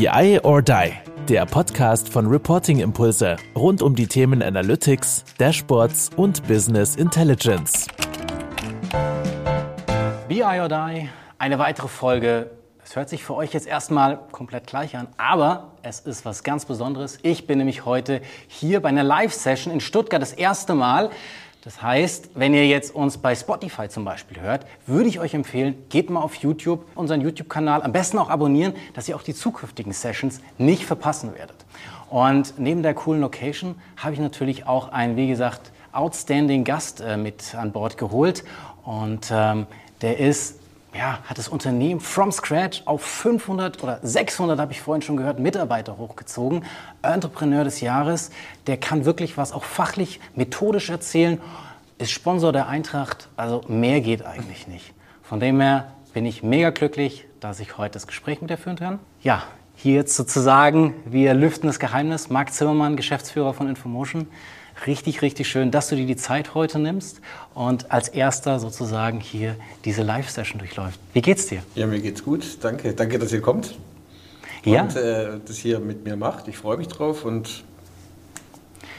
BI or Die, der Podcast von Reporting Impulse rund um die Themen Analytics, Dashboards und Business Intelligence. BI or Die, eine weitere Folge. Es hört sich für euch jetzt erstmal komplett gleich an, aber es ist was ganz Besonderes. Ich bin nämlich heute hier bei einer Live-Session in Stuttgart das erste Mal. Das heißt, wenn ihr jetzt uns bei Spotify zum Beispiel hört, würde ich euch empfehlen, geht mal auf YouTube, unseren YouTube-Kanal, am besten auch abonnieren, dass ihr auch die zukünftigen Sessions nicht verpassen werdet. Und neben der coolen Location habe ich natürlich auch einen, wie gesagt, outstanding Gast äh, mit an Bord geholt. Und ähm, der ist ja, hat das Unternehmen from scratch auf 500 oder 600, habe ich vorhin schon gehört, Mitarbeiter hochgezogen. Entrepreneur des Jahres, der kann wirklich was auch fachlich, methodisch erzählen, ist Sponsor der Eintracht, also mehr geht eigentlich nicht. Von dem her bin ich mega glücklich, dass ich heute das Gespräch mit dir führen kann. Ja, hier jetzt sozusagen, wir lüften das Geheimnis. Marc Zimmermann, Geschäftsführer von Infomotion richtig, richtig schön, dass du dir die Zeit heute nimmst und als erster sozusagen hier diese Live-Session durchläuft. Wie geht's dir? Ja, mir geht's gut. Danke. Danke, dass ihr kommt ja. und äh, das hier mit mir macht. Ich freue mich drauf und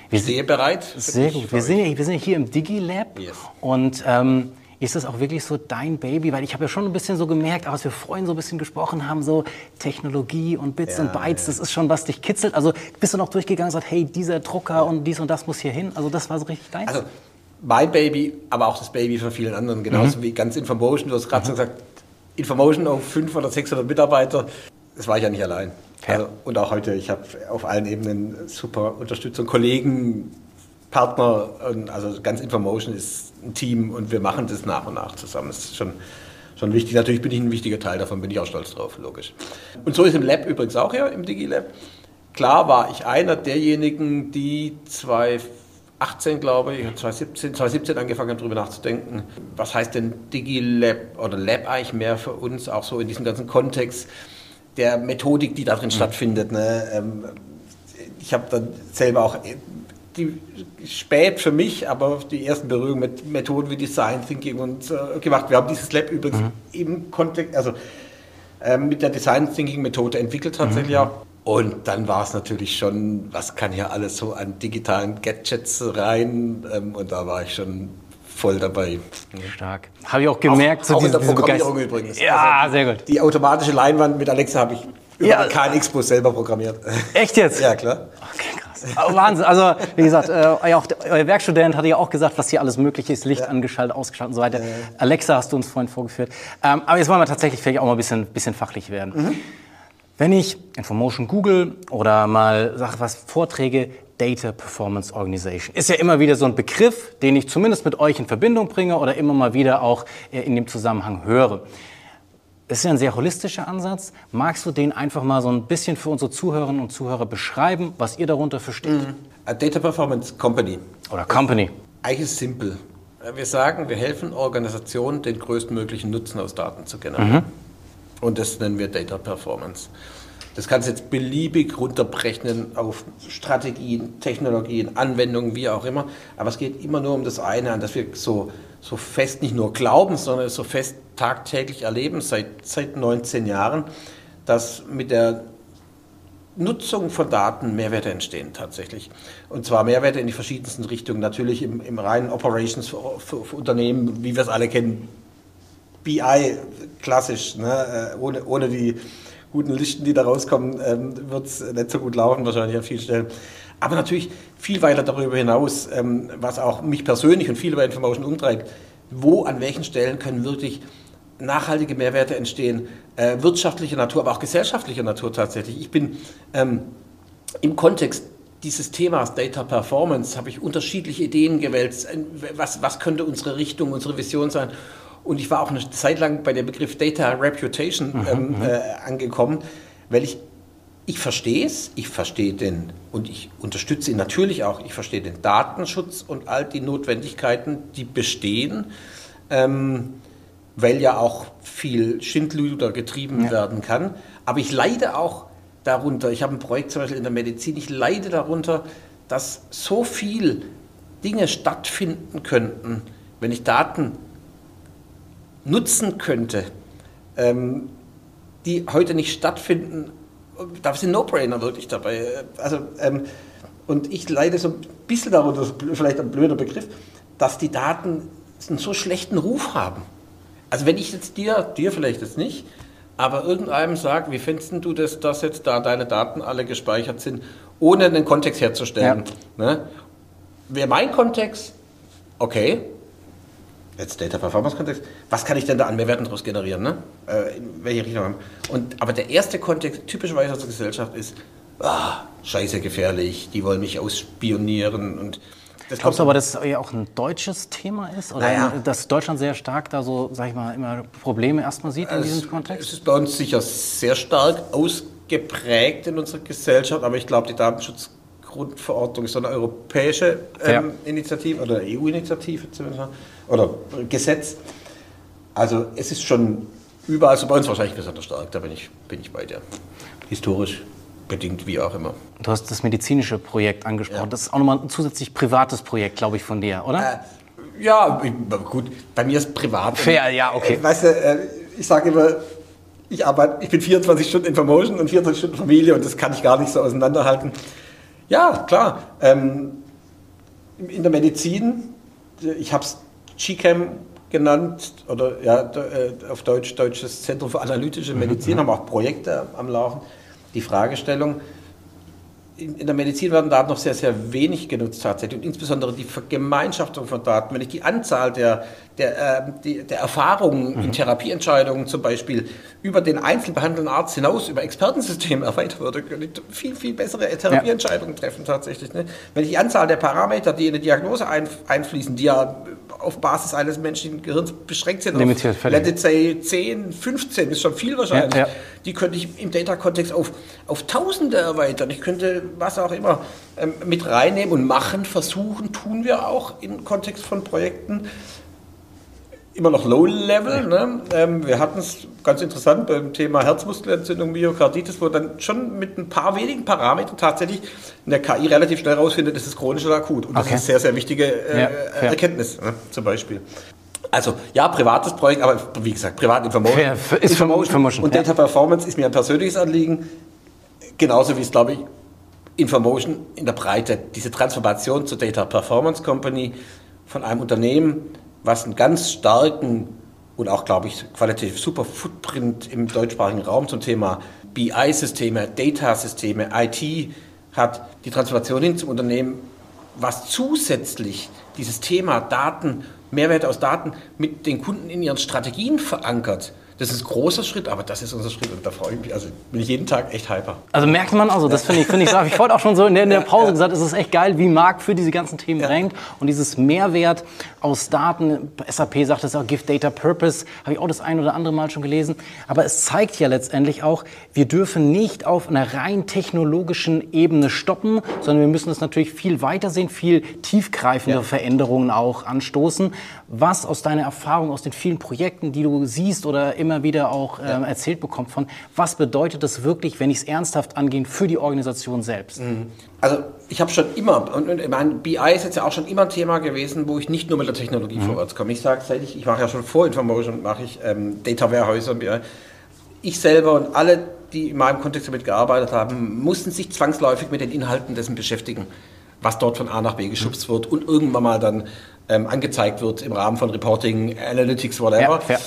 wir stehe bereit. Sehr gut. Wir sind, wir sind hier im DigiLab yes. und ähm, ist das auch wirklich so dein Baby? Weil ich habe ja schon ein bisschen so gemerkt, als wir vorhin so ein bisschen gesprochen haben, so Technologie und Bits ja, und Bytes, ja. das ist schon was dich kitzelt. Also bist du noch durchgegangen und sagst, hey, dieser Drucker und dies und das muss hier hin? Also das war so richtig dein? Also mein Baby, aber auch das Baby von vielen anderen, genauso mhm. wie ganz Infomotion. Du hast gerade mhm. so gesagt, Infomotion auf 500 oder 600 Mitarbeiter, das war ich ja nicht allein. Also, und auch heute, ich habe auf allen Ebenen super Unterstützung, Kollegen, Partner, also ganz Infomotion ist ein Team und wir machen das nach und nach zusammen. Das ist schon, schon wichtig. Natürlich bin ich ein wichtiger Teil davon, bin ich auch stolz drauf, logisch. Und so ist im Lab übrigens auch ja, im DigiLab. Klar war ich einer derjenigen, die 2018, glaube ich, 2017, 2017 angefangen haben, darüber nachzudenken, was heißt denn DigiLab oder Lab eigentlich mehr für uns, auch so in diesem ganzen Kontext der Methodik, die da drin mhm. stattfindet. Ne? Ähm, ich habe dann selber auch die spät für mich, aber die ersten Berührungen mit Methoden wie Design Thinking und äh, gemacht. Wir haben dieses Lab übrigens mhm. im Kontext, also äh, mit der Design Thinking Methode entwickelt tatsächlich mhm. auch. Und dann war es natürlich schon, was kann hier alles so an digitalen Gadgets rein? Ähm, und da war ich schon voll dabei. Stark. Habe ich auch gemerkt. Auch, so auch diese, in der Programmierung übrigens. Ja, also, sehr gut. Die automatische Leinwand mit Alexa habe ich über ja. KNX-Bus selber programmiert. Echt jetzt? Ja, klar. Okay, Wahnsinn. Also, wie gesagt, äh, auch, euer Werkstudent hatte ja auch gesagt, was hier alles möglich ist. Licht ja. angeschaltet, ausgeschaltet und so weiter. Ja. Alexa hast du uns vorhin vorgeführt. Ähm, aber jetzt wollen wir tatsächlich vielleicht auch mal ein bisschen, bisschen fachlich werden. Mhm. Wenn ich Infomotion google oder mal sag was Vorträge, Data Performance Organization. Ist ja immer wieder so ein Begriff, den ich zumindest mit euch in Verbindung bringe oder immer mal wieder auch äh, in dem Zusammenhang höre. Das ist ja ein sehr holistischer Ansatz. Magst du den einfach mal so ein bisschen für unsere Zuhörerinnen und Zuhörer beschreiben, was ihr darunter versteht? Mhm. A Data Performance Company. Oder Company. Eigentlich ist simpel. Wir sagen, wir helfen Organisationen, den größtmöglichen Nutzen aus Daten zu generieren. Mhm. Und das nennen wir Data Performance. Das kannst du jetzt beliebig runterbrechen auf Strategien, Technologien, Anwendungen, wie auch immer. Aber es geht immer nur um das eine, an das wir so so fest nicht nur glauben, sondern so fest tagtäglich erleben, seit, seit 19 Jahren, dass mit der Nutzung von Daten Mehrwerte entstehen tatsächlich. Und zwar Mehrwerte in die verschiedensten Richtungen. Natürlich im, im reinen Operations für, für, für, Unternehmen, wie wir es alle kennen. BI, klassisch. Ne? Äh, ohne, ohne die guten Listen, die da rauskommen, ähm, wird es nicht so gut laufen, wahrscheinlich an vielen Stellen. Aber natürlich viel weiter darüber hinaus, ähm, was auch mich persönlich und viele bei Information umtreibt, wo, an welchen Stellen können wirklich nachhaltige Mehrwerte entstehen, äh, wirtschaftlicher Natur, aber auch gesellschaftlicher Natur tatsächlich. Ich bin ähm, im Kontext dieses Themas Data Performance, habe ich unterschiedliche Ideen gewälzt, was, was könnte unsere Richtung, unsere Vision sein. Und ich war auch eine Zeit lang bei dem Begriff Data Reputation mhm, ähm, mhm. äh, angekommen, weil ich ich verstehe es, ich verstehe den und ich unterstütze ihn natürlich auch, ich verstehe den Datenschutz und all die Notwendigkeiten, die bestehen, ähm, weil ja auch viel Schindluder getrieben ja. werden kann. Aber ich leide auch darunter, ich habe ein Projekt zum Beispiel in der Medizin, ich leide darunter, dass so viel Dinge stattfinden könnten, wenn ich Daten nutzen könnte, ähm, die heute nicht stattfinden, da sind No-Brainer wirklich dabei. Also, ähm, und ich leide so ein bisschen darunter, vielleicht ein blöder Begriff, dass die Daten einen so schlechten Ruf haben. Also wenn ich jetzt dir, dir vielleicht jetzt nicht, aber irgendeinem sage, wie findest du das, dass jetzt da deine Daten alle gespeichert sind, ohne einen Kontext herzustellen? Ja. Ne? Wäre mein Kontext, okay, jetzt Data Performance Kontext, was kann ich denn da an Mehrwerten daraus generieren? Ne? Äh, in welche Richtung? Und, aber der erste Kontext, typischerweise aus der Gesellschaft, ist, ah, scheiße gefährlich, die wollen mich ausspionieren und das Glaubst du aber, dass es ja auch ein deutsches Thema ist? Oder naja. dass Deutschland sehr stark da so, sag ich mal, immer Probleme erstmal sieht in es, diesem Kontext? Es ist bei uns sicher sehr stark ausgeprägt in unserer Gesellschaft, aber ich glaube, die Datenschutzgrundverordnung ist eine europäische ähm, Initiative oder EU-Initiative oder Gesetz. Also es ist schon überall, also bei uns wahrscheinlich besonders stark, da bin ich, bin ich bei dir. Historisch bedingt, wie auch immer. Du hast das medizinische Projekt angesprochen. Ja. Das ist auch nochmal ein zusätzlich privates Projekt, glaube ich, von dir, oder? Äh, ja, gut, bei mir ist privat. Fair, ja, okay. Äh, weißt du, äh, ich sage immer, ich arbeite, ich bin 24 Stunden in Promotion und 24 Stunden Familie und das kann ich gar nicht so auseinanderhalten. Ja, klar. Ähm, in der Medizin, ich habe es GCAM genannt, oder ja, äh, auf Deutsch Deutsches Zentrum für analytische Medizin, mhm. haben auch Projekte am Laufen die Fragestellung, in, der Medizin werden Daten noch sehr, sehr wenig genutzt tatsächlich und insbesondere die Vergemeinschaftung von Daten. Wenn ich die Anzahl der, der, äh, die, der Erfahrungen mhm. in Therapieentscheidungen zum Beispiel über den einzeln behandelnden Arzt hinaus, über Expertensysteme erweitern würde, könnte ich viel, viel bessere Therapieentscheidungen ja. treffen tatsächlich. Ne? Wenn ich die Anzahl der Parameter, die in eine Diagnose ein, einfließen, die ja auf Basis eines menschlichen Gehirns beschränkt sind, Limitiert, auf, let it say 10, 15, ist schon viel wahrscheinlich, ja, ja. die könnte ich im Data-Kontext auf, auf Tausende erweitern. Ich könnte was auch immer ähm, mit reinnehmen und machen, versuchen, tun wir auch im Kontext von Projekten. Immer noch Low-Level. Ne? Ähm, wir hatten es ganz interessant beim Thema Herzmuskelentzündung, Myokarditis, wo dann schon mit ein paar wenigen Parametern tatsächlich in der KI relativ schnell herausfindet, ist es chronisch oder akut. Und das okay. ist eine sehr, sehr wichtige äh, ja, Erkenntnis ne? zum Beispiel. Also ja, privates Projekt, aber wie gesagt, privat Information. Ist Information, Information und Data Performance ist mir ein persönliches Anliegen. Genauso wie es, glaube ich, Information in der Breite, diese Transformation zur Data Performance Company von einem Unternehmen, was einen ganz starken und auch, glaube ich, qualitativ super Footprint im deutschsprachigen Raum zum Thema BI-Systeme, Data-Systeme, IT hat, die Transformation hin zum Unternehmen, was zusätzlich dieses Thema Daten, Mehrwert aus Daten mit den Kunden in ihren Strategien verankert das ist ein großer Schritt, aber das ist unser Schritt und da freue ich mich. Also bin ich jeden Tag echt hyper. Also merkt man also, das finde ich, finde ich. Ich wollte auch schon so in der, in der Pause ja, gesagt, es ist echt geil, wie Marc für diese ganzen Themen ja. rennt und dieses Mehrwert aus Daten. SAP sagt es auch, Give Data Purpose, habe ich auch das ein oder andere Mal schon gelesen. Aber es zeigt ja letztendlich auch, wir dürfen nicht auf einer rein technologischen Ebene stoppen, sondern wir müssen es natürlich viel weiter sehen, viel tiefgreifende ja. Veränderungen auch anstoßen. Was aus deiner Erfahrung, aus den vielen Projekten, die du siehst oder immer immer wieder auch ähm, erzählt bekommt von, was bedeutet das wirklich, wenn ich es ernsthaft angehe, für die Organisation selbst? Mhm. Also ich habe schon immer, und, und mein BI ist jetzt ja auch schon immer ein Thema gewesen, wo ich nicht nur mit der Technologie mhm. vorwärts komme. Ich sage, seit ich, ich mache ja schon vor Information, mache ich ähm, Data Warehouse und BI. Ich selber und alle, die in meinem Kontext damit gearbeitet haben, mussten sich zwangsläufig mit den Inhalten dessen beschäftigen was dort von A nach B geschubst wird und irgendwann mal dann ähm, angezeigt wird im Rahmen von Reporting, Analytics, whatever. Ja,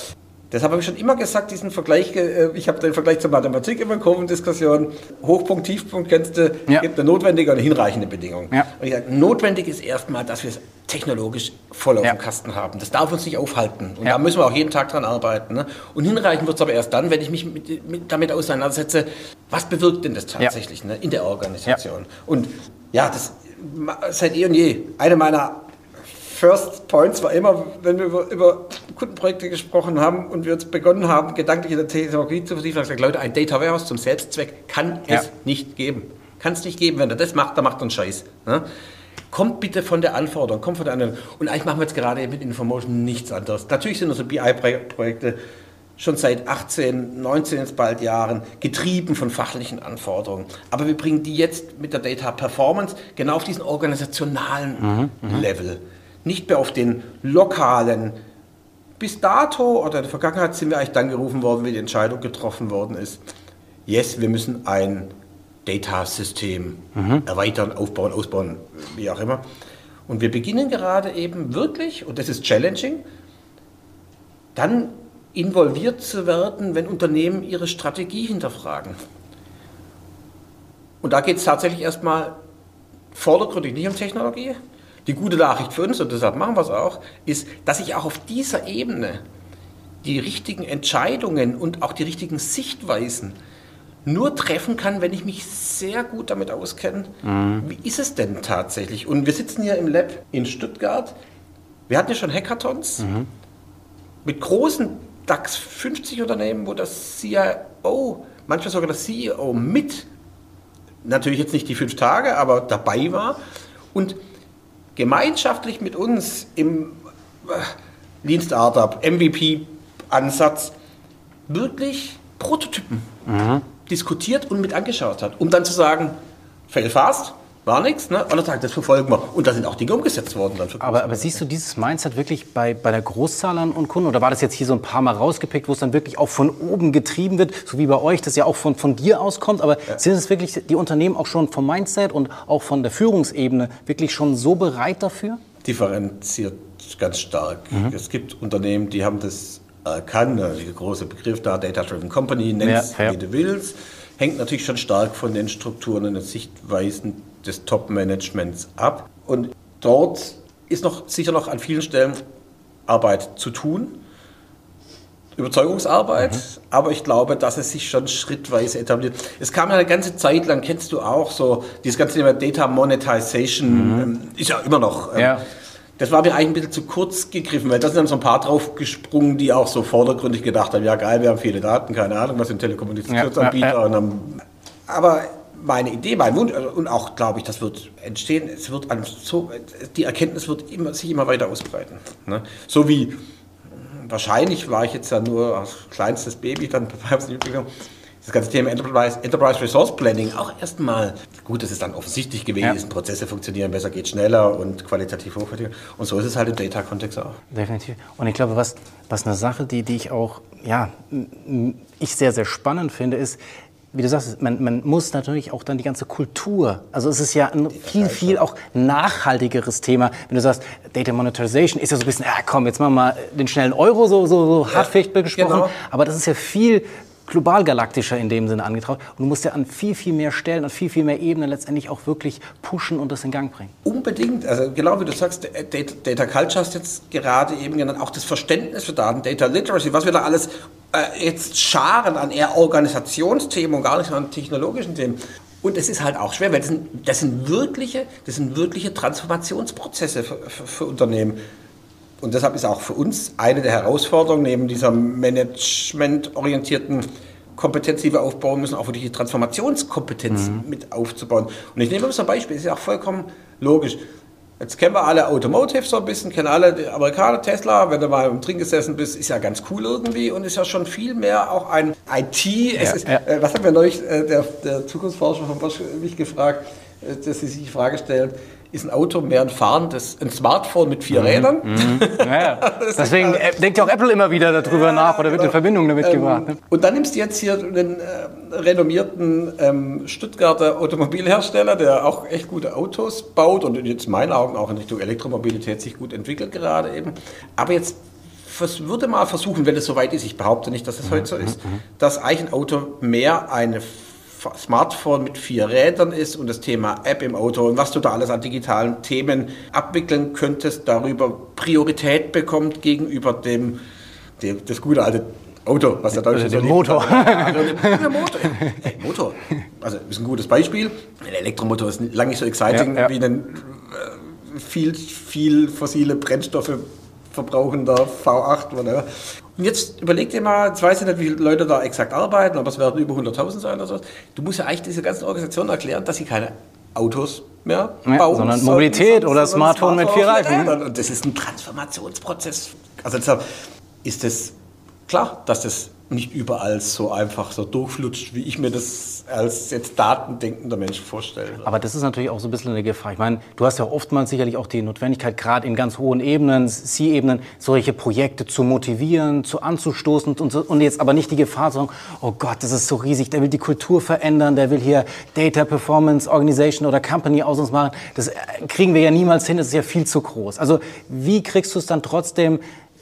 Deshalb habe ich schon immer gesagt, diesen Vergleich, äh, ich habe den Vergleich zur Mathematik immer in Kurvendiskussion, Hochpunkt, Tiefpunkt kennst du, ja. gibt eine notwendige und eine hinreichende Bedingung. Ja. Und ich sage, notwendig ist erstmal, dass wir es technologisch voll auf ja. dem Kasten haben. Das darf uns nicht aufhalten. Und da müssen wir auch jeden Tag dran arbeiten. Ne? Und hinreichend wird es aber erst dann, wenn ich mich mit, mit, damit auseinandersetze, was bewirkt denn das tatsächlich ne, in der Organisation. Und ja, das seit eh und je eine meiner First Points war immer, wenn wir über, über Kundenprojekte gesprochen haben und wir jetzt begonnen haben, gedanklich in der Technologie zu vertiefen, gesagt, Leute, ein Data Warehouse zum Selbstzweck kann ja. es nicht geben. Kann es nicht geben. Wenn er das macht, dann macht er einen Scheiß. Ne? Kommt bitte von der Anforderung, kommt von der anderen. Und eigentlich machen wir jetzt gerade mit Information nichts anderes. Natürlich sind unsere BI-Projekte schon seit 18, 19 jetzt bald Jahren getrieben von fachlichen Anforderungen. Aber wir bringen die jetzt mit der Data Performance genau auf diesen organisationalen mhm, mhm. Level nicht mehr auf den lokalen. Bis dato oder in der Vergangenheit sind wir eigentlich dann gerufen worden, wie die Entscheidung getroffen worden ist. yes, wir müssen ein Datasystem mhm. erweitern, aufbauen, ausbauen, wie auch immer. Und wir beginnen gerade eben wirklich, und das ist challenging, dann involviert zu werden, wenn Unternehmen ihre Strategie hinterfragen. Und da geht es tatsächlich erstmal vordergründig nicht um Technologie. Die gute Nachricht für uns, und deshalb machen wir es auch, ist, dass ich auch auf dieser Ebene die richtigen Entscheidungen und auch die richtigen Sichtweisen nur treffen kann, wenn ich mich sehr gut damit auskenne. Mhm. Wie ist es denn tatsächlich? Und wir sitzen hier im Lab in Stuttgart. Wir hatten ja schon Hackathons mhm. mit großen DAX 50 Unternehmen, wo das CIO, manchmal sogar das CEO mit, natürlich jetzt nicht die fünf Tage, aber dabei war und gemeinschaftlich mit uns im äh, Lean Startup, MVP-Ansatz wirklich Prototypen mhm. diskutiert und mit angeschaut hat, um dann zu sagen, fail fast, war nichts, ne? Und dann sagt, das verfolgen wir. Und da sind auch Dinge umgesetzt worden. Dann aber, aber siehst du dieses Mindset wirklich bei, bei der Großzahl an und Kunden? Oder war das jetzt hier so ein paar Mal rausgepickt, wo es dann wirklich auch von oben getrieben wird, so wie bei euch, das ja auch von, von dir auskommt? Aber ja. sind es wirklich die Unternehmen auch schon vom Mindset und auch von der Führungsebene wirklich schon so bereit dafür? Differenziert ganz stark. Mhm. Es gibt Unternehmen, die haben das kann, der große Begriff da, Data-Driven Company, nennst ja, ja. wie du willst, hängt natürlich schon stark von den Strukturen und den Sichtweisen des Top-Managements ab. Und dort ist noch sicher noch an vielen Stellen Arbeit zu tun. Überzeugungsarbeit, mhm. aber ich glaube, dass es sich schon schrittweise etabliert. Es kam ja eine ganze Zeit lang, kennst du auch so, dieses ganze Thema Data Monetization, mhm. ähm, ist ja immer noch. Ähm, ja das war mir eigentlich ein bisschen zu kurz gegriffen, weil da sind dann so ein paar draufgesprungen, die auch so vordergründig gedacht haben, ja geil, wir haben viele Daten, keine Ahnung, was sind Telekommunikationsanbieter. Ja, ja, ja. aber meine Idee, mein Wunsch, also, und auch glaube ich, das wird entstehen, es wird so, die Erkenntnis wird immer, sich immer weiter ausbreiten. Ne? So wie, wahrscheinlich war ich jetzt ja nur als kleinstes Baby dann bei uns das ganze Thema Enterprise, Enterprise Resource Planning auch erstmal, gut, das ist dann offensichtlich gewesen, ja. Prozesse funktionieren besser, geht schneller und qualitativ hochwertiger. Und so ist es halt im Data-Kontext auch. Definitiv. Und ich glaube, was, was eine Sache, die, die ich auch, ja, ich sehr, sehr spannend finde, ist, wie du sagst, man, man, muss natürlich auch dann die ganze Kultur, also es ist ja ein viel, viel auch nachhaltigeres Thema. Wenn du sagst, Data Monetization ist ja so ein bisschen, ja komm, jetzt machen wir mal den schnellen Euro, so, so, so ja, gesprochen. Genau. Aber das ist ja viel global galaktischer in dem Sinne angetraut. Und du musst ja an viel, viel mehr Stellen, an viel, viel mehr Ebenen letztendlich auch wirklich pushen und das in Gang bringen. Unbedingt. Also genau wie du sagst, äh, Data, Data Culture hast jetzt gerade eben genannt, auch das Verständnis für Daten, Data Literacy, was wir da alles äh, jetzt scharen an eher Organisationsthemen und gar nicht an technologischen Themen. Und es ist halt auch schwer, weil das sind, das sind, wirkliche, das sind wirkliche Transformationsprozesse für, für, für Unternehmen. Und deshalb ist auch für uns eine der Herausforderungen, neben dieser managementorientierten Kompetenz, die wir aufbauen müssen, auch wirklich die Transformationskompetenz mhm. mit aufzubauen. Und ich nehme mal so ein Beispiel, ist ja auch vollkommen logisch. Jetzt kennen wir alle Automotive so ein bisschen, kennen alle die Amerikaner, Tesla, wenn du mal im Drin gesessen bist, ist ja ganz cool irgendwie und ist ja schon viel mehr auch ein IT. Ja, ist, ja. äh, was hat mir neulich äh, der, der Zukunftsforscher von Bosch mich gefragt, äh, dass sie sich die Frage stellen, ist ein Auto mehr ein fahrendes, ein Smartphone mit vier mhm. Rädern. Mhm. Ja, Deswegen äh, denkt ja auch Apple immer wieder darüber ja, nach oder wird in Verbindung damit ähm, gebracht. Ne? Und dann nimmst du jetzt hier einen äh, renommierten ähm, Stuttgarter Automobilhersteller, der auch echt gute Autos baut und jetzt in meinen Augen auch in Richtung Elektromobilität sich gut entwickelt gerade eben. Aber jetzt würde mal versuchen, wenn es soweit ist, ich behaupte nicht, dass es heute so ist, mhm. dass eigentlich ein Auto mehr eine Smartphone mit vier Rädern ist und das Thema App im Auto und was du da alles an digitalen Themen abwickeln könntest, darüber Priorität bekommt gegenüber dem, dem das gute alte Auto, was der Deutsche also so Motor. Also der Motor. Hey, Motor. Also ist ein gutes Beispiel. Ein Elektromotor ist lange nicht so exciting ja, ja. wie ein äh, viel, viel fossile Brennstoffe verbrauchender V8. Whatever. Und jetzt überleg dir mal, jetzt weiß ich nicht, wie viele Leute da exakt arbeiten, aber es werden über 100.000 sein oder so. Du musst ja eigentlich diese ganzen Organisationen erklären, dass sie keine Autos mehr ja, bauen. Sondern Mobilität sondern, oder Smartphone, mit vier Reifen. Und das ist ein Transformationsprozess. Also deshalb ist es klar, dass das nicht überall so einfach so durchflutscht, wie ich mir das als jetzt datendenkender Mensch vorstelle. Aber das ist natürlich auch so ein bisschen eine Gefahr. Ich meine, du hast ja oftmals sicherlich auch die Notwendigkeit, gerade in ganz hohen Ebenen, C-Ebenen, solche Projekte zu motivieren, zu anzustoßen und, und jetzt aber nicht die Gefahr zu sagen, oh Gott, das ist so riesig, der will die Kultur verändern, der will hier Data Performance Organization oder Company aus uns machen. Das kriegen wir ja niemals hin, das ist ja viel zu groß. Also wie kriegst du es dann trotzdem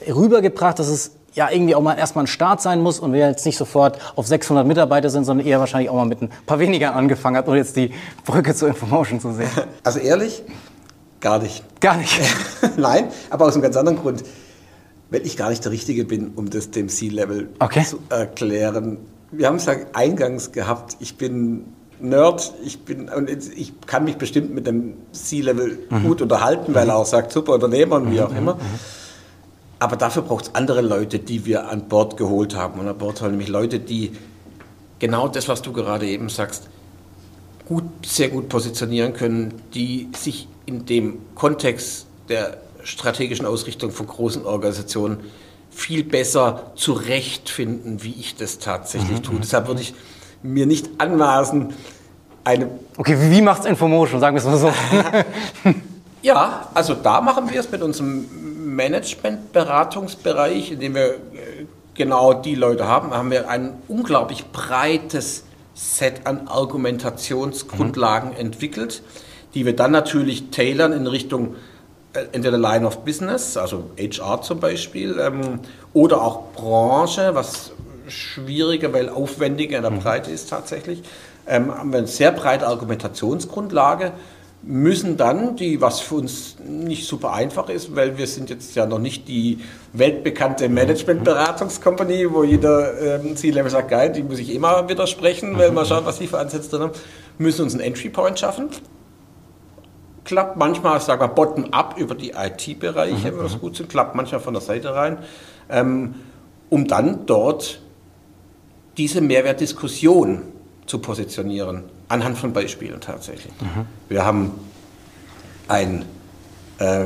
rübergebracht, dass es ja irgendwie auch mal erstmal ein Start sein muss und wir jetzt nicht sofort auf 600 Mitarbeiter sind, sondern eher wahrscheinlich auch mal mit ein paar weniger angefangen hat, um jetzt die Brücke zur Information zu sehen. Also ehrlich, gar nicht. Gar nicht. Nein, aber aus einem ganz anderen Grund. Weil ich gar nicht der Richtige bin, um das dem C-Level okay. zu erklären. Wir haben es ja eingangs gehabt, ich bin Nerd, ich bin und ich kann mich bestimmt mit dem C-Level mhm. gut unterhalten, weil er auch sagt, super Unternehmer und wie auch mhm. immer. Mhm. Aber dafür braucht es andere Leute, die wir an Bord geholt haben. Und an Bord haben nämlich Leute, die genau das, was du gerade eben sagst, gut, sehr gut positionieren können, die sich in dem Kontext der strategischen Ausrichtung von großen Organisationen viel besser zurechtfinden, wie ich das tatsächlich mhm. tue. Deshalb würde ich mir nicht anmaßen, eine. Okay, wie macht es Infomotion? Sagen wir es mal so. ja, also da machen wir es mit unserem Management-Beratungsbereich, in dem wir äh, genau die Leute haben, haben wir ein unglaublich breites Set an Argumentationsgrundlagen mhm. entwickelt, die wir dann natürlich tailern in Richtung äh, entweder Line of Business, also HR zum Beispiel, ähm, oder auch Branche, was schwieriger, weil aufwendiger in der mhm. Breite ist tatsächlich. Ähm, haben wir eine sehr breite Argumentationsgrundlage müssen dann, die, was für uns nicht super einfach ist, weil wir sind jetzt ja noch nicht die weltbekannte Managementberatungskompanie, wo jeder ähm, C-Level sagt, geil, die muss ich immer widersprechen, weil man schaut, was die für Ansätze drin haben, müssen uns einen Entry-Point schaffen. Klappt manchmal, sagen wir, bottom-up über die IT-Bereiche, mhm. wenn das gut sind, klappt manchmal von der Seite rein, ähm, um dann dort diese Mehrwertdiskussion zu positionieren. Anhand von Beispielen tatsächlich. Mhm. Wir haben ein, äh,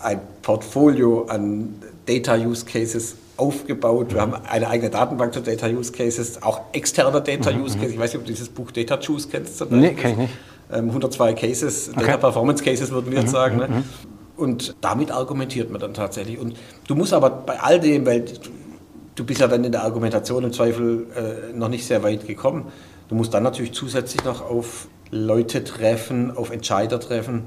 ein Portfolio an Data Use Cases aufgebaut. Wir haben eine eigene Datenbank zu Data Use Cases, auch externer Data mhm. Use Cases. Ich weiß nicht, ob du dieses Buch Data Juice kennst. Nee, kenne ich nicht. 102 ähm, Cases, okay. Data Performance Cases würden wir jetzt mhm. sagen. Ne? Mhm. Und damit argumentiert man dann tatsächlich. Und du musst aber bei all dem, weil du bist ja dann in der Argumentation im Zweifel äh, noch nicht sehr weit gekommen, Du musst dann natürlich zusätzlich noch auf Leute treffen, auf Entscheider treffen,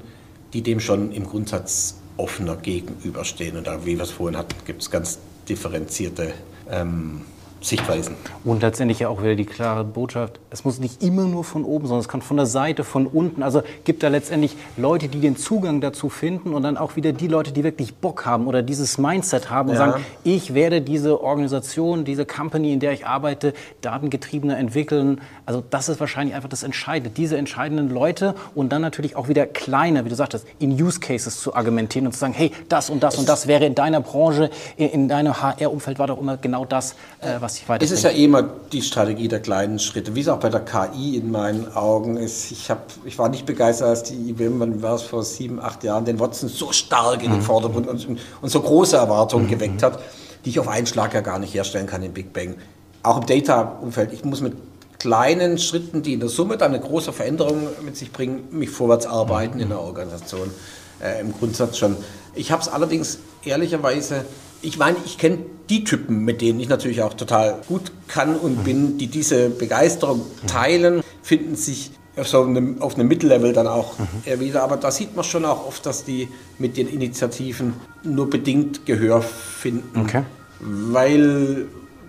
die dem schon im Grundsatz offener gegenüberstehen. Und da, wie wir es vorhin hatten, gibt es ganz differenzierte ähm, Sichtweisen. Und letztendlich ja auch wieder die klare Botschaft, es muss nicht immer nur von oben, sondern es kann von der Seite, von unten. Also gibt da letztendlich Leute, die den Zugang dazu finden und dann auch wieder die Leute, die wirklich Bock haben oder dieses Mindset haben und ja. sagen, ich werde diese Organisation, diese Company, in der ich arbeite, datengetriebener entwickeln. Also das ist wahrscheinlich einfach das Entscheidende. Diese entscheidenden Leute und dann natürlich auch wieder kleiner, wie du sagtest, in Use Cases zu argumentieren und zu sagen, hey, das und das und das wäre in deiner Branche, in, in deinem HR-Umfeld war doch immer genau das, äh, was ich weiter. Es ist ja eh immer die Strategie der kleinen Schritte, wie es auch bei der KI in meinen Augen ist. Ich, hab, ich war nicht begeistert, als die IBM, wann war es vor sieben, acht Jahren, den Watson so stark in den mhm. Vordergrund und, und, so große Erwartungen mhm. geweckt hat, die ich auf einen Schlag ja gar nicht herstellen kann im Big Bang. Auch im Data-Umfeld. Ich muss mit kleinen Schritten, die in der Summe dann eine große Veränderung mit sich bringen, mich vorwärts arbeiten mhm. in der Organisation. Äh, Im Grundsatz schon. Ich habe es allerdings ehrlicherweise ich meine, ich kenne die Typen, mit denen ich natürlich auch total gut kann und bin, die diese Begeisterung teilen, finden sich auf, so einem, auf einem Mittellevel dann auch mhm. wieder. Aber da sieht man schon auch oft, dass die mit den Initiativen nur bedingt Gehör finden, okay. weil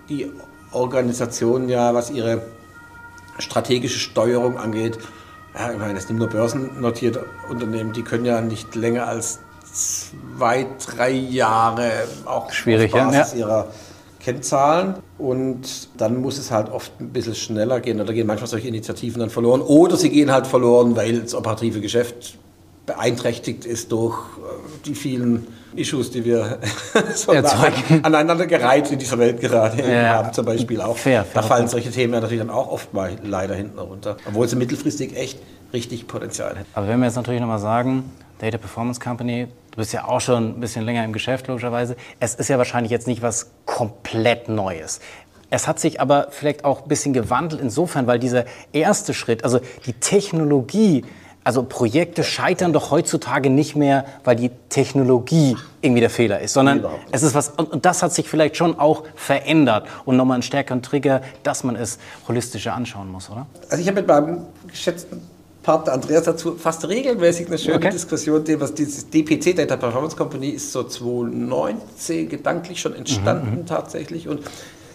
die Organisation ja, was ihre strategische Steuerung angeht, ja, ich meine, es sind nur börsennotierte Unternehmen, die können ja nicht länger als zwei, drei Jahre auch Schwierig, auf Basis ja. ihrer Kennzahlen und dann muss es halt oft ein bisschen schneller gehen oder gehen manchmal solche Initiativen dann verloren oder sie gehen halt verloren, weil das operative Geschäft beeinträchtigt ist durch äh, die vielen Issues, die wir so aneinander gereiht in dieser Welt gerade ja, haben, zum Beispiel auch. Fair, fair, da fallen solche Themen natürlich dann auch oft mal leider hinten runter, obwohl sie mittelfristig echt richtig Potenzial hätten. Aber wenn wir jetzt natürlich nochmal sagen, Data Performance Company, du bist ja auch schon ein bisschen länger im Geschäft, logischerweise. Es ist ja wahrscheinlich jetzt nicht was komplett Neues. Es hat sich aber vielleicht auch ein bisschen gewandelt insofern, weil dieser erste Schritt, also die Technologie, also Projekte scheitern doch heutzutage nicht mehr, weil die Technologie irgendwie der Fehler ist, sondern es ist was, und das hat sich vielleicht schon auch verändert und nochmal einen stärkeren Trigger, dass man es holistischer anschauen muss, oder? Also ich habe mit meinem geschätzten Partner Andreas dazu fast regelmäßig eine schöne Okay. Diskussion, dem, was dieses DPC, Data Performance Company, ist so 2019 gedanklich schon entstanden tatsächlich und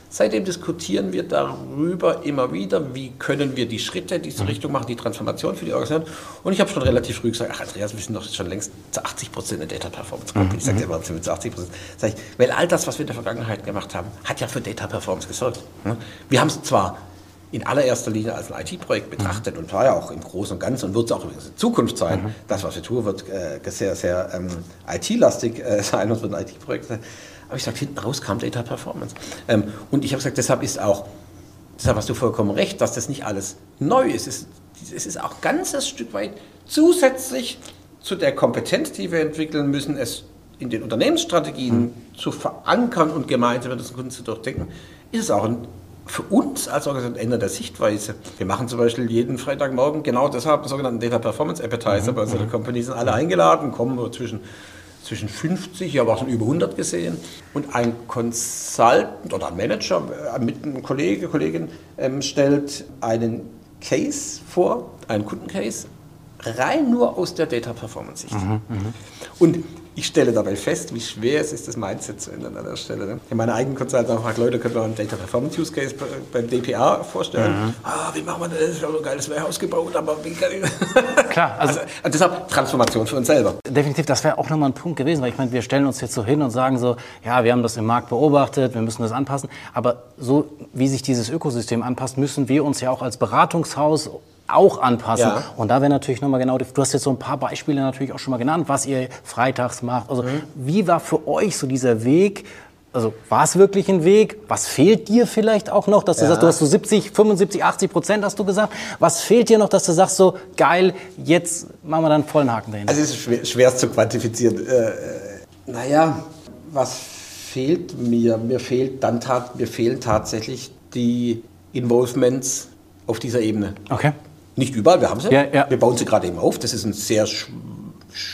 Seitdem diskutieren wir darüber immer wieder, wie können wir die Schritte in diese Richtung machen, die Transformation für die Organisation. Und ich habe schon relativ früh gesagt, ach Andreas, wir sind doch schon längst zu 80 Prozent eine Data Performance Company. Ich sage immer, sind wir zu 80 Prozent. Weil all das, was wir in der Vergangenheit gemacht haben, hat ja für Data Performance gesorgt. Wir haben es zwar in allererster Linie als ein IT-Projekt betrachtet und war ja auch im Großen und Ganzen und wird es auch übrigens in Zukunft sein. Das, was wir tun, wird äh, sehr, sehr ähm, IT-lastig äh, sein und wird ein IT-Projekt sein. Aber ich sage, hinten raus kam Data Performance. Ähm, und ich habe gesagt, deshalb ist auch, deshalb hast du vollkommen recht, dass das nicht alles neu ist. Es, es ist auch ein ganzes Stück weit zusätzlich zu der Kompetenz, die wir entwickeln müssen, es in den Unternehmensstrategien zu verankern und gemeinsam mit unseren Kunden zu durchdenken, ist es auch ein für uns als Organisation Ende der Sichtweise. Wir machen zum Beispiel jeden Freitagmorgen genau deshalb einen sogenannten Data Performance Appetizer bei unserer Company. sind alle eingeladen, kommen zwischen, zwischen 50, ich habe auch schon über 100 gesehen. Und ein Consultant oder ein Manager äh, mit einem Kollege, Kollegin ähm, stellt einen Case vor, einen Kundencase, rein nur aus der Data Performance Sicht. Und ich stelle dabei fest, wie schwer es ist, das Mindset zu ändern an der Stelle. Ne? In meiner eigenen Konzert auch gefragt, Leute, können wir einen Data Performance Use Case bei- beim DPA vorstellen? Ah, wie machen wir das? Ich habe so ein geiles Warehouse gebaut, aber wie kann ich... Klar, also- also, und deshalb Transformation für uns selber. Definitiv, das wäre auch nochmal ein Punkt gewesen, weil ich meine, wir stellen uns jetzt so hin und sagen so, ja, wir haben das im Markt beobachtet, wir müssen das anpassen, aber so wie sich dieses Ökosystem anpasst, müssen wir uns ja auch als Beratungshaus auch anpassen. Ja. Und da wäre natürlich nochmal genau, du hast jetzt so ein paar Beispiele natürlich auch schon mal genannt, was ihr freitags macht. Also wie war für euch so dieser Weg? Also war es wirklich ein Weg? Was fehlt dir vielleicht auch noch, dass du Ja. sagst, du hast so 70, 75, 80 Prozent, hast du gesagt. Was fehlt dir noch, dass du sagst so, geil, jetzt machen wir dann einen vollen Haken dahinter? Also es ist schwer, schwer zu quantifizieren. Äh, äh, naja, was fehlt mir? Mir, fehlt dann tat, mir fehlen tatsächlich die Involvements auf dieser Ebene. okay. Nicht überall, wir haben sie. Ja, ja. Wir bauen sie gerade eben auf. Das ist ein sehr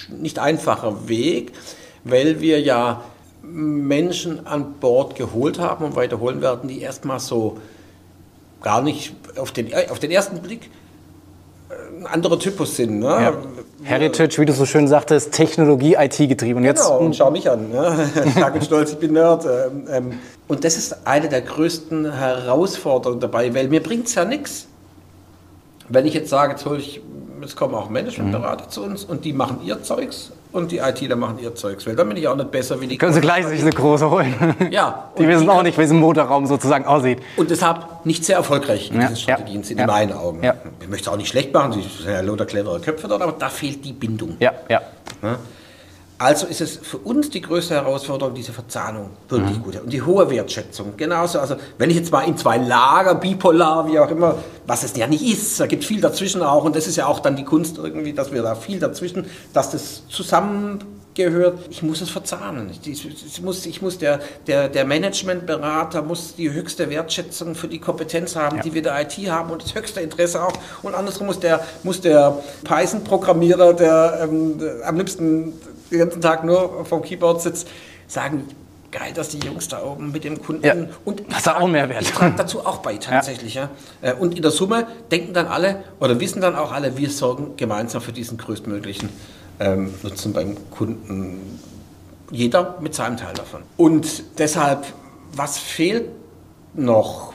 nicht einfacher Weg, weil wir ja Menschen an Bord geholt haben und weiterholen werden, die erstmal so gar nicht auf den, auf den ersten Blick äh, ein anderer Typus sind. Ne? Ja. Heritage, wie du so schön sagtest, Technologie, IT getrieben. Und jetzt Genau, und schau mich an. Ne? Ich mit Stolz, ich bin Nerd. Ähm, ähm, und das ist eine der größten Herausforderungen dabei, weil mir bringt es ja nichts, wenn ich jetzt sage, jetzt, ich, jetzt kommen auch Managementberater zu uns und die machen ihr Zeugs und die ITler machen ihr Zeugs, weil dann bin ich auch nicht besser wie die. können sie gleich sich eine große holen. Ja, Die wissen die auch nicht, wie es im Motorraum sozusagen aussieht. Und deshalb nicht sehr erfolgreich in Ja, diesen Strategien ja, sind, ja. in meinen Augen. Ja. Ich möchte es auch nicht schlecht machen, sie sind ja lauter clevere Köpfe dort, aber da fehlt die Bindung. Ja, ja. Ne? Also ist es für uns die größte Herausforderung, diese Verzahnung wirklich Mhm. gut. Und die hohe Wertschätzung. Genauso, also wenn ich jetzt mal in zwei Lager, bipolar, wie auch immer, was es ja nicht ist, da gibt viel dazwischen auch. Und das ist ja auch dann die Kunst irgendwie, dass wir da viel dazwischen, dass das zusammengehört. Ich muss es verzahnen. Ich, ich muss, ich muss der, der, der Managementberater muss die höchste Wertschätzung für die Kompetenz haben, die wir der IT haben und das höchste Interesse auch. Und andersrum muss der, muss der Python-Programmierer, der, ähm, der am liebsten den ganzen Tag nur vom Keyboard sitzt, sagen, geil, dass die Jungs da oben mit dem Kunden Ja, und das ist auch Mehrwert. Ich trage dazu auch bei tatsächlich. Ja. Äh, Und in der Summe denken dann alle oder wissen dann auch alle, wir sorgen gemeinsam für diesen größtmöglichen ähm, Nutzen beim Kunden. Jeder mit seinem Teil davon. Und deshalb, was fehlt noch?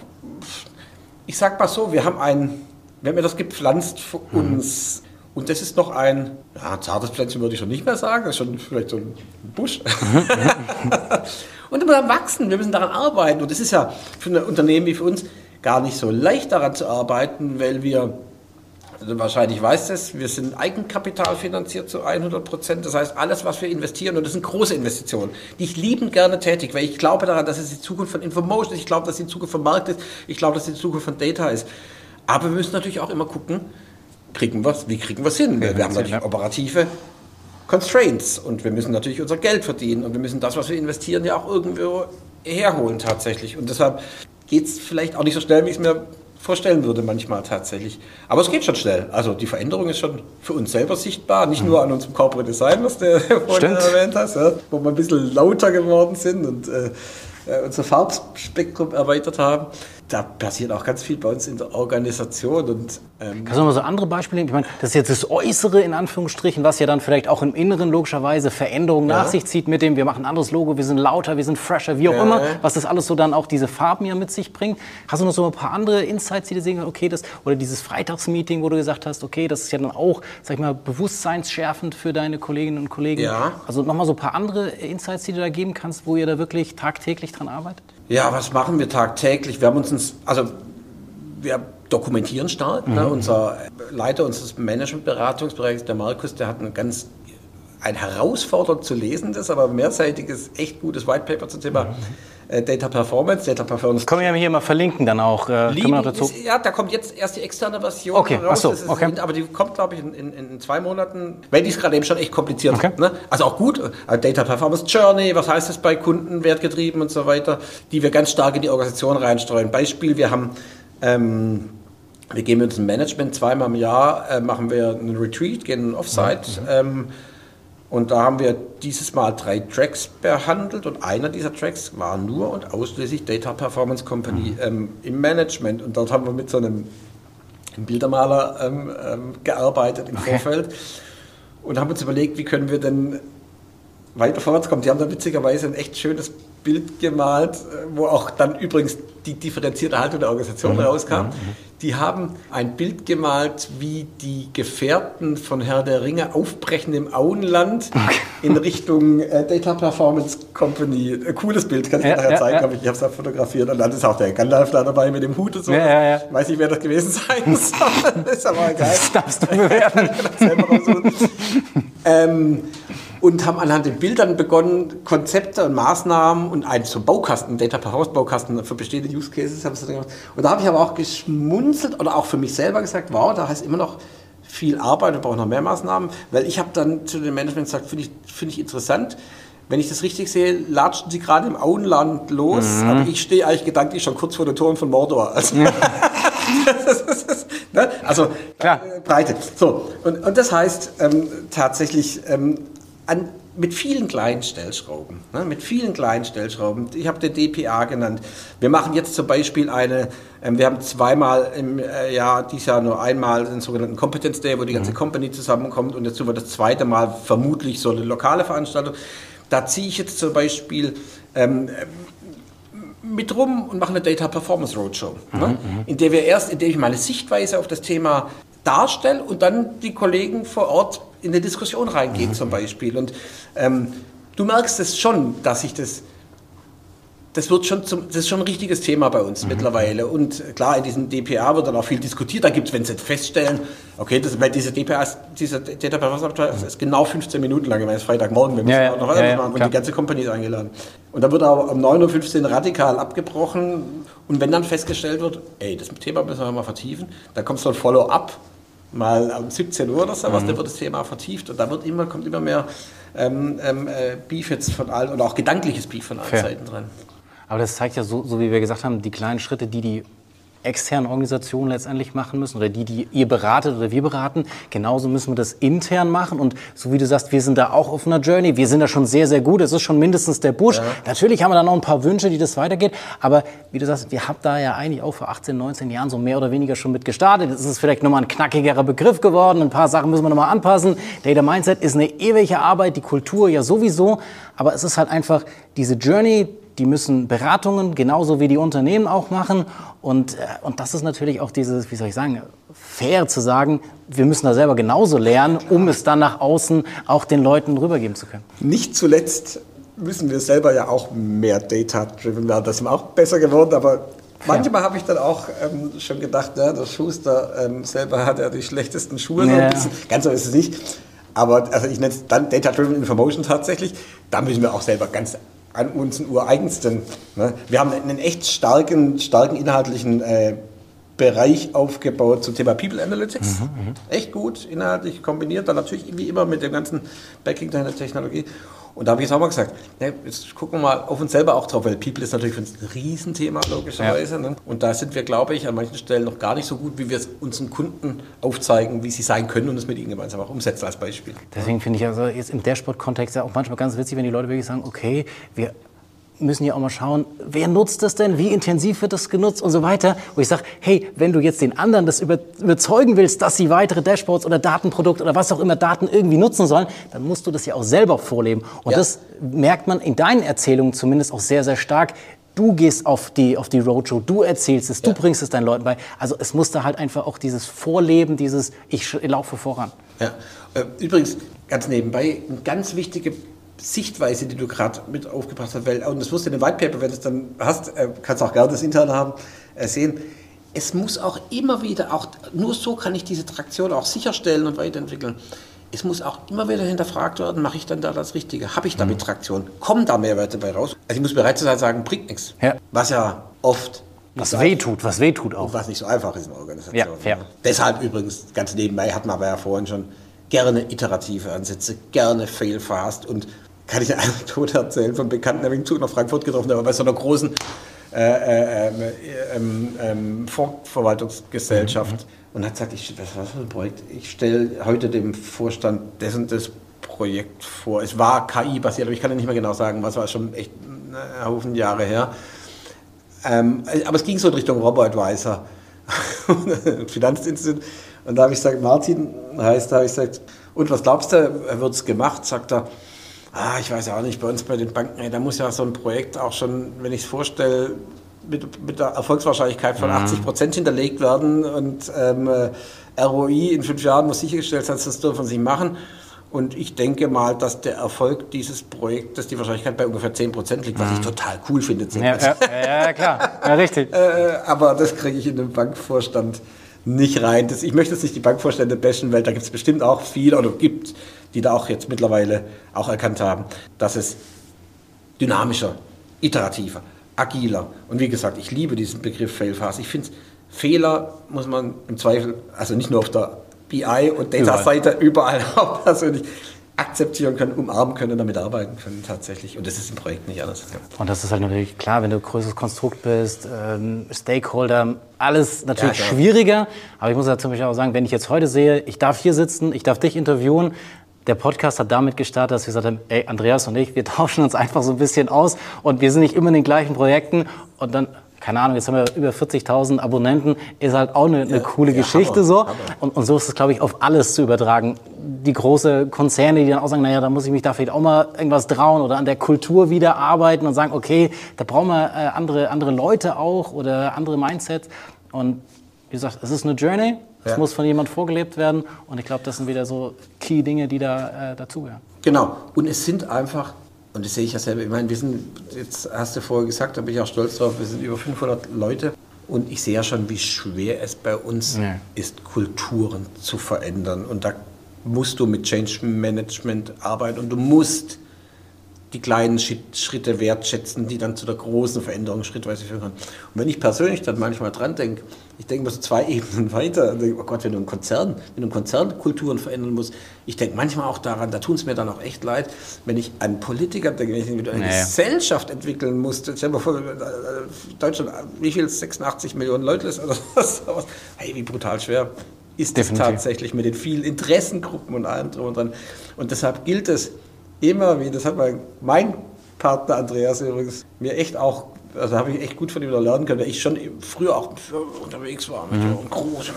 Ich sag mal so, wir haben ein, wir haben etwas gepflanzt für uns. Und das ist noch ein, ja, zartes Pflänzchen würde ich schon nicht mehr sagen, das ist schon vielleicht so ein Busch. und wir müssen wachsen, wir müssen daran arbeiten. Und das ist ja für ein Unternehmen wie für uns gar nicht so leicht daran zu arbeiten, weil wir, also wahrscheinlich weißt es, wir sind Eigenkapital finanziert zu 100 Prozent. Das heißt, alles, was wir investieren, und das sind große Investitionen, die ich liebend gerne tätig, weil ich glaube daran, dass es die Zukunft von Information ist, ich glaube, dass es die Zukunft von Markt ist, ich glaube, dass es die Zukunft von Data ist. Aber wir müssen natürlich auch immer gucken, kriegen wir's, wie kriegen wir es hin? Wir, wir haben natürlich ja. operative Constraints und wir müssen natürlich unser Geld verdienen und wir müssen das, was wir investieren, ja auch irgendwo herholen tatsächlich. Und deshalb geht es vielleicht auch nicht so schnell, wie ich es mir vorstellen würde manchmal tatsächlich. Aber es geht schon schnell. Also die Veränderung ist schon für uns selber sichtbar, nicht nur an unserem Corporate Design, was du vorhin erwähnt hast, ja, wo wir ein bisschen lauter geworden sind und äh, äh unser Farbspektrum erweitert haben da passiert auch ganz viel bei uns in der Organisation. Und, ähm Kannst du mal so andere Beispiele nehmen? Ich meine, das ist jetzt das Äußere in Anführungsstrichen, was ja dann vielleicht auch im Inneren logischerweise Veränderungen ja. nach sich zieht mit dem, wir machen ein anderes Logo, wir sind lauter, wir sind fresher, wie auch ja. immer, was das alles so dann auch diese Farben ja mit sich bringt. Hast du noch so ein paar andere Insights, die du sehen okay, das, oder dieses Freitagsmeeting, wo du gesagt hast, okay, das ist ja dann auch, sag ich mal, bewusstseinsschärfend für deine Kolleginnen und Kollegen. Ja. Also nochmal so ein paar andere Insights, die du da geben kannst, wo ihr da wirklich tagtäglich dran arbeitet? Ja, was machen wir tagtäglich? Wir haben uns, also wir dokumentieren stark. Ne? Mhm. Ne? Unser Leiter unseres Managementberatungsbereichs, der Markus, der hat ein ganz ein herausfordernd zu lesendes, aber mehrseitiges, echt gutes White Paper zum Thema mhm. Äh, Data Performance, Data Performance. Können wir ja hier mal verlinken dann auch. Äh, Lieben, ist, ja, da kommt jetzt erst die externe Version okay. raus. So, okay. aber die kommt, glaube ich, in, in, in, zwei Monaten. Weil die ist gerade eben schon echt kompliziert. Okay. Ne? Also auch gut. Äh, Data Performance Journey, was heißt das bei Kunden, wertgetrieben und so weiter, die wir ganz stark in die Organisation reinstreuen. Beispiel, wir haben... Ähm, wir gehen mit unserem Management zweimal im Jahr, äh, machen wir einen Retreat, gehen einen Offsite. Mhm. Ähm, und da haben wir dieses Mal drei Tracks behandelt und einer dieser Tracks war nur und ausschließlich Data Performance Company mhm. ähm, im Management. Und dort haben wir mit so einem Bildermaler ähm, ähm, gearbeitet im okay. Vorfeld und haben uns überlegt, wie können wir denn weiter vorwärts kommen. Die haben da witzigerweise ein echt schönes Bild gemalt, äh, wo auch dann übrigens die differenzierte Haltung der Organisation mhm. rauskam. Mhm. Die haben ein Bild gemalt, wie die Gefährten von Herr der Ringe aufbrechen im Auenland okay. in Richtung äh, Data Performance Company. Ein cooles Bild, kann ich ja, nachher ja, zeigen, ja. ich habe es auch fotografiert. Und dann ist auch der Gandalf da dabei mit dem Hut und so. Ja, ja, ja. Weiß nicht, wer das gewesen sein soll. das ist aber geil. Das darfst du bewerten. ähm, und haben anhand den Bildern begonnen, Konzepte und Maßnahmen und einen zum Baukasten, Data Performance Baukasten für bestehende Use Cases. Haben sie gemacht. Und da habe ich aber auch geschmunzelt oder auch für mich selber gesagt, wow, da heißt immer noch viel Arbeit, wir brauchen noch mehr Maßnahmen, weil ich habe dann zu dem Management gesagt, finde ich, find ich interessant, wenn ich das richtig sehe, latschen sie gerade im Auenland los, mhm. aber ich stehe eigentlich gedanklich schon kurz vor den Toren von Mordor. Also, ja. ne? also Klar. Äh, Breite. So, und, und das heißt ähm, tatsächlich, ähm, an, mit vielen kleinen Stellschrauben. Ne, mit vielen kleinen Stellschrauben. Ich habe den DPA genannt. Wir machen jetzt zum Beispiel eine, ähm, wir haben zweimal im äh, Jahr, dieses Jahr nur einmal den sogenannten Competence Day, wo die ganze mhm. Company zusammenkommt und jetzt wird das zweite Mal vermutlich so eine lokale Veranstaltung. Da ziehe ich jetzt zum Beispiel ähm, mit rum und mache eine Data Performance Roadshow, ne? mhm, ne? in der wir erst, in der ich meine Sichtweise auf das Thema darstelle und dann die Kollegen vor Ort in eine Diskussion reingehen mhm. zum Beispiel. Und ähm, du merkst es schon, dass ich das das wird schon zum, das ist schon ein richtiges Thema bei uns mhm. mittlerweile. Und klar, in diesem DPA wird dann auch viel diskutiert. Da gibt es, wenn sie feststellen, okay, das, weil diese DPA, dieser Data ist genau 15 Minuten lang, ich meine, es ist Freitagmorgen, wir müssen ja, auch noch ja, ja, machen und die ganze Company ist eingeladen. Und da wird aber um 9.15 Uhr radikal abgebrochen. Und wenn dann festgestellt wird, ey, das Thema müssen wir mal vertiefen, dann kommt so ein Follow-up mal um 17 Uhr oder sowas, mhm. da wird das Thema vertieft und da wird immer, kommt immer mehr ähm, ähm, äh, Beef jetzt von allen und auch gedankliches Beef von allen Fair. Seiten dran. Aber das zeigt ja, so, so wie wir gesagt haben, die kleinen Schritte, die die externen Organisationen letztendlich machen müssen oder die, die ihr beratet oder wir beraten. Genauso müssen wir das intern machen. Und so wie du sagst, wir sind da auch auf einer Journey. Wir sind da schon sehr, sehr gut. Es ist schon mindestens der Busch. Ja. Natürlich haben wir da noch ein paar Wünsche, die das weitergeht. Aber wie du sagst, wir haben da ja eigentlich auch vor 18, 19 Jahren so mehr oder weniger schon mit gestartet. Es ist vielleicht nochmal ein knackigerer Begriff geworden. Ein paar Sachen müssen wir nochmal anpassen. Data Mindset ist eine ewige Arbeit, die Kultur ja sowieso. Aber es ist halt einfach diese Journey, die müssen Beratungen genauso wie die Unternehmen auch machen. Und, äh, und das ist natürlich auch dieses, wie soll ich sagen, fair zu sagen, wir müssen da selber genauso lernen, um es dann nach außen auch den Leuten rübergeben zu können. Nicht zuletzt müssen wir selber ja auch mehr Data-driven werden. Das ist auch besser geworden, aber Manchmal habe ich dann auch ähm, schon gedacht, ja, der Schuster ähm, selber hat ja die schlechtesten Schuhe. Ja. So Ganz so ist es nicht. Aber also ich nenne es dann Data-Driven Information tatsächlich. Da müssen wir auch selber ganz an unseren ureigensten. Ne? Wir haben einen echt starken, starken inhaltlichen äh, Bereich aufgebaut zum Thema People Analytics. Mhm, mhm, echt gut, inhaltlich kombiniert, dann natürlich wie immer mit dem ganzen Backing der Technologie. Und da habe ich jetzt auch mal gesagt, ne, jetzt gucken wir mal auf uns selber auch drauf, weil People ist natürlich für uns ein Riesenthema, logischerweise. Ja. Ne? Und da sind wir, glaube ich, an manchen Stellen noch gar nicht so gut, wie wir es unseren Kunden aufzeigen, wie sie sein können und es mit ihnen gemeinsam auch umsetzen als Beispiel. Deswegen finde ich also jetzt im Dashboard-Kontext ja auch manchmal ganz witzig, wenn die Leute wirklich sagen, okay, wir müssen ja auch mal schauen, wer nutzt das denn, wie intensiv wird das genutzt und so weiter. Wo ich sage, hey, wenn du jetzt den anderen das über, überzeugen willst, dass sie weitere Dashboards oder Datenprodukte oder was auch immer Daten irgendwie nutzen sollen, dann musst du das ja auch selber vorleben. Und ja. das merkt man in deinen Erzählungen zumindest auch sehr, sehr stark. Du gehst auf die, auf die Roadshow, du erzählst es, ja. du bringst es deinen Leuten bei. Also es muss da halt einfach auch dieses Vorleben, dieses Ich laufe voran. Ja. Äh, übrigens, ganz nebenbei, eine ganz wichtige Sichtweise, die du gerade mit aufgebracht hast, weil, und das wirst du in dem White Paper, wenn du es dann hast, äh, kannst du auch gerne das interne haben, äh, sehen. Es muss auch immer wieder, auch nur so kann ich diese Traktion auch sicherstellen und weiterentwickeln. Es muss auch immer wieder hinterfragt werden, mache ich dann da das Richtige? Habe ich damit mhm. Traktion? Kommen da Mehrwerte bei raus? Also ich muss bereit sein, sagen, bringt nichts. Ja. Was ja oft was weh tut, was weh tut auch. Und was nicht so einfach ist in der Organisation. Ja, fair. Deshalb übrigens, ganz nebenbei, hatten wir aber ja vorhin schon, gerne iterative Ansätze, gerne fail fast und kann ich eine Anekdote erzählen von Bekannten, der mich im Zug nach Frankfurt getroffen, war bei so einer großen äh, äh, ähm, ähm, ähm, Fondsverwaltungsgesellschaft mhm. und hat gesagt, ich, was war das für ein Projekt? Ich stelle heute dem Vorstand dessen das Projekt vor. Es war KI-basiert, aber ich kann ja nicht mehr genau sagen, was war schon echt ein Haufen Jahre her. Ähm, aber es ging so in Richtung Robo-Advisor, Finanzinstitut. Und da habe ich gesagt, Martin heißt, da habe ich gesagt, und was glaubst du, wird es gemacht? Sagt er, ah, ich weiß ja auch nicht, bei uns bei den Banken, ey, da muss ja so ein Projekt auch schon, wenn ich es vorstelle, mit, mit der Erfolgswahrscheinlichkeit von mhm. 80 Prozent hinterlegt werden und ähm, äh, ROI in fünf Jahren muss sichergestellt sein, das dürfen sie machen. Und ich denke mal, dass der Erfolg dieses Projektes, die Wahrscheinlichkeit bei ungefähr 10 Prozent liegt, was ich mhm. total cool finde. Ja, ja, ja, klar, ja, richtig. äh, aber das kriege ich in den Bankvorstand nicht rein. Das, ich möchte jetzt nicht die Bankvorstände bashen, weil da gibt es bestimmt auch viel oder gibt die da auch jetzt mittlerweile auch erkannt haben, dass es dynamischer, iterativer, agiler und wie gesagt, ich liebe diesen Begriff Fail-Fast. Ich finde, Fehler muss man im Zweifel, also nicht nur auf der BI und Data-Seite, überall, auch persönlich akzeptieren können, umarmen können und damit arbeiten können tatsächlich. Und das ist im Projekt nicht anders. Und das ist halt natürlich klar, wenn du größeres Konstrukt bist, ähm, Stakeholder, alles natürlich ja, schwieriger. Aber ich muss natürlich auch sagen, wenn ich jetzt heute sehe, ich darf hier sitzen, ich darf dich interviewen, der Podcast hat damit gestartet, dass wir gesagt haben, ey, Andreas und ich, wir tauschen uns einfach so ein bisschen aus und wir sind nicht immer in den gleichen Projekten und dann keine Ahnung, jetzt haben wir über 40.000 Abonnenten, ist halt auch eine, eine ja, coole ja, Geschichte Hammer, so. Hammer. Und, und, so ist es, glaube ich, auf alles zu übertragen. Die große Konzerne, die dann auch sagen, naja, da muss ich mich da vielleicht auch mal irgendwas trauen oder an der Kultur wieder arbeiten und sagen, okay, da brauchen wir äh, andere, andere Leute auch oder andere Mindsets. Und wie gesagt, es ist eine Journey. Es ja. muss von jemand vorgelebt werden. Und ich glaube, das sind wieder so Key-Dinge, die da äh, dazugehören. Genau. Und es sind einfach, und das sehe ich ja selber, ich meine, wir sind, jetzt hast du vorher gesagt, da bin ich auch stolz drauf, wir sind über 500 Leute. Und ich sehe ja schon, wie schwer es bei uns ja. ist, Kulturen zu verändern. Und da musst du mit Change Management arbeiten und du musst die kleinen Schritte wertschätzen, die dann zu der großen Veränderung schrittweise führen können. Und wenn ich persönlich dann manchmal dran denke, ich denke mal so zwei Ebenen weiter, denke, oh Gott, wenn du einen Konzern, wenn du einen Konzern Kulturen verändern musst, ich denke manchmal auch daran, da tun es mir dann auch echt leid, wenn ich an Politiker denke, wenn ich eine naja. Gesellschaft entwickeln muss, stell dir mal vor, Deutschland, wie viel, 86 Millionen Leute ist oder sowas, hey, wie brutal schwer ist das tatsächlich mit den vielen Interessengruppen und allem drum und dran. Und deshalb gilt es, immer wie, das hat mein, mein Partner Andreas übrigens mir echt auch, also habe ich echt gut von ihm lernen können, weil ich schon früher auch unterwegs war mit mhm. große,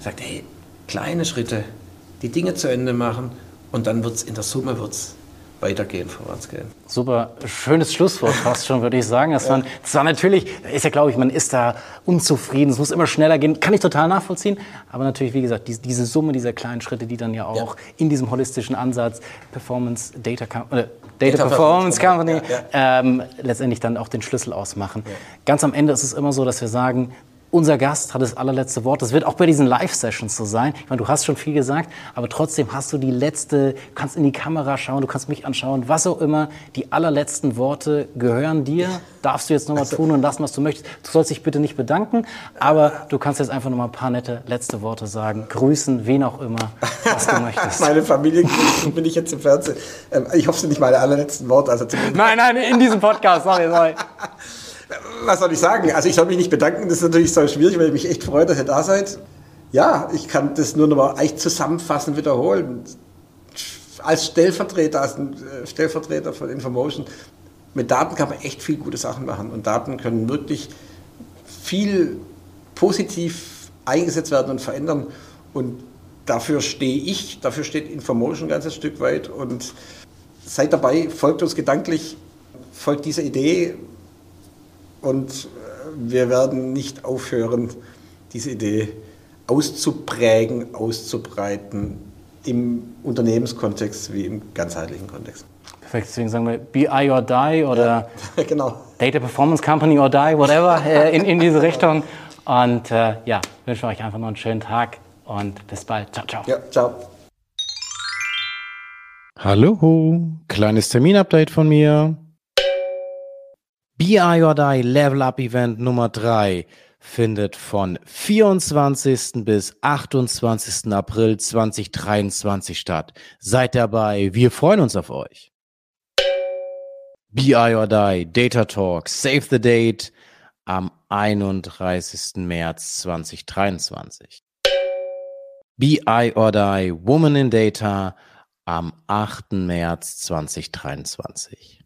sagt, hey, kleine Schritte, die Dinge zu Ende machen und dann wird es in der Summe wird's weitergehen, vorwärts gehen. Super, schönes Schlusswort fast schon, würde ich sagen. Das, ja. war natürlich, ist ja glaube ich, man ist da unzufrieden, es muss immer schneller gehen, kann ich total nachvollziehen. Aber natürlich, wie gesagt, die, diese Summe dieser kleinen Schritte, die dann ja auch ja. in diesem holistischen Ansatz Performance Data, äh, Data, Data Performance Company ja, ähm, letztendlich dann auch den Schlüssel ausmachen. Ganz am Ende ist es immer so, dass wir sagen, unser Gast hat das allerletzte Wort. Das wird auch bei diesen Live-Sessions so sein. Ich meine, du hast schon viel gesagt, aber trotzdem hast du die letzte, du kannst in die Kamera schauen, du kannst mich anschauen, was auch immer. Die allerletzten Worte gehören dir. Darfst du jetzt nochmal also, tun und lassen, was du möchtest. Du sollst dich bitte nicht bedanken, aber du kannst jetzt einfach nochmal ein paar nette letzte Worte sagen. Grüßen, wen auch immer, was du möchtest. Meine Familie grüßen, bin ich jetzt im Fernsehen. Ähm, ich hoffe, es sind nicht meine allerletzten Worte. Also nein, nein, in diesem Podcast, sorry, sorry. Was soll ich sagen? Also ich soll mich nicht bedanken, das ist natürlich so schwierig, weil ich mich echt freue, dass ihr da seid. Ja, ich kann das nur noch mal echt zusammenfassend wiederholen. Als Stellvertreter, als äh, Stellvertreter von Infomotion, mit Daten kann man echt viel gute Sachen machen. Und Daten können wirklich viel positiv eingesetzt werden und verändern. Und dafür stehe ich, dafür steht Infomotion ein ganzes Stück weit. Und seid dabei, folgt uns gedanklich, folgt dieser Idee, und äh, wir werden nicht aufhören, diese Idee auszuprägen, auszubreiten im Unternehmenskontext wie im ganzheitlichen Kontext. Perfekt, deswegen sagen wir BI or Die oder ja, genau. Data Performance Company or Die, whatever, äh, in, in diese Richtung. Und äh, ja, wünsche euch einfach noch einen schönen Tag und bis bald. Ciao, ciao. Ja, ciao. Hallo, kleines Terminupdate von mir. BI or Die Level Up Event Nummer 3 findet von 24. bis 28. April 2023 statt. Seid dabei, wir freuen uns auf euch. BI or Die Data Talk Save the Date am 31. März 2023. BI or Die Woman in Data am 8. März 2023.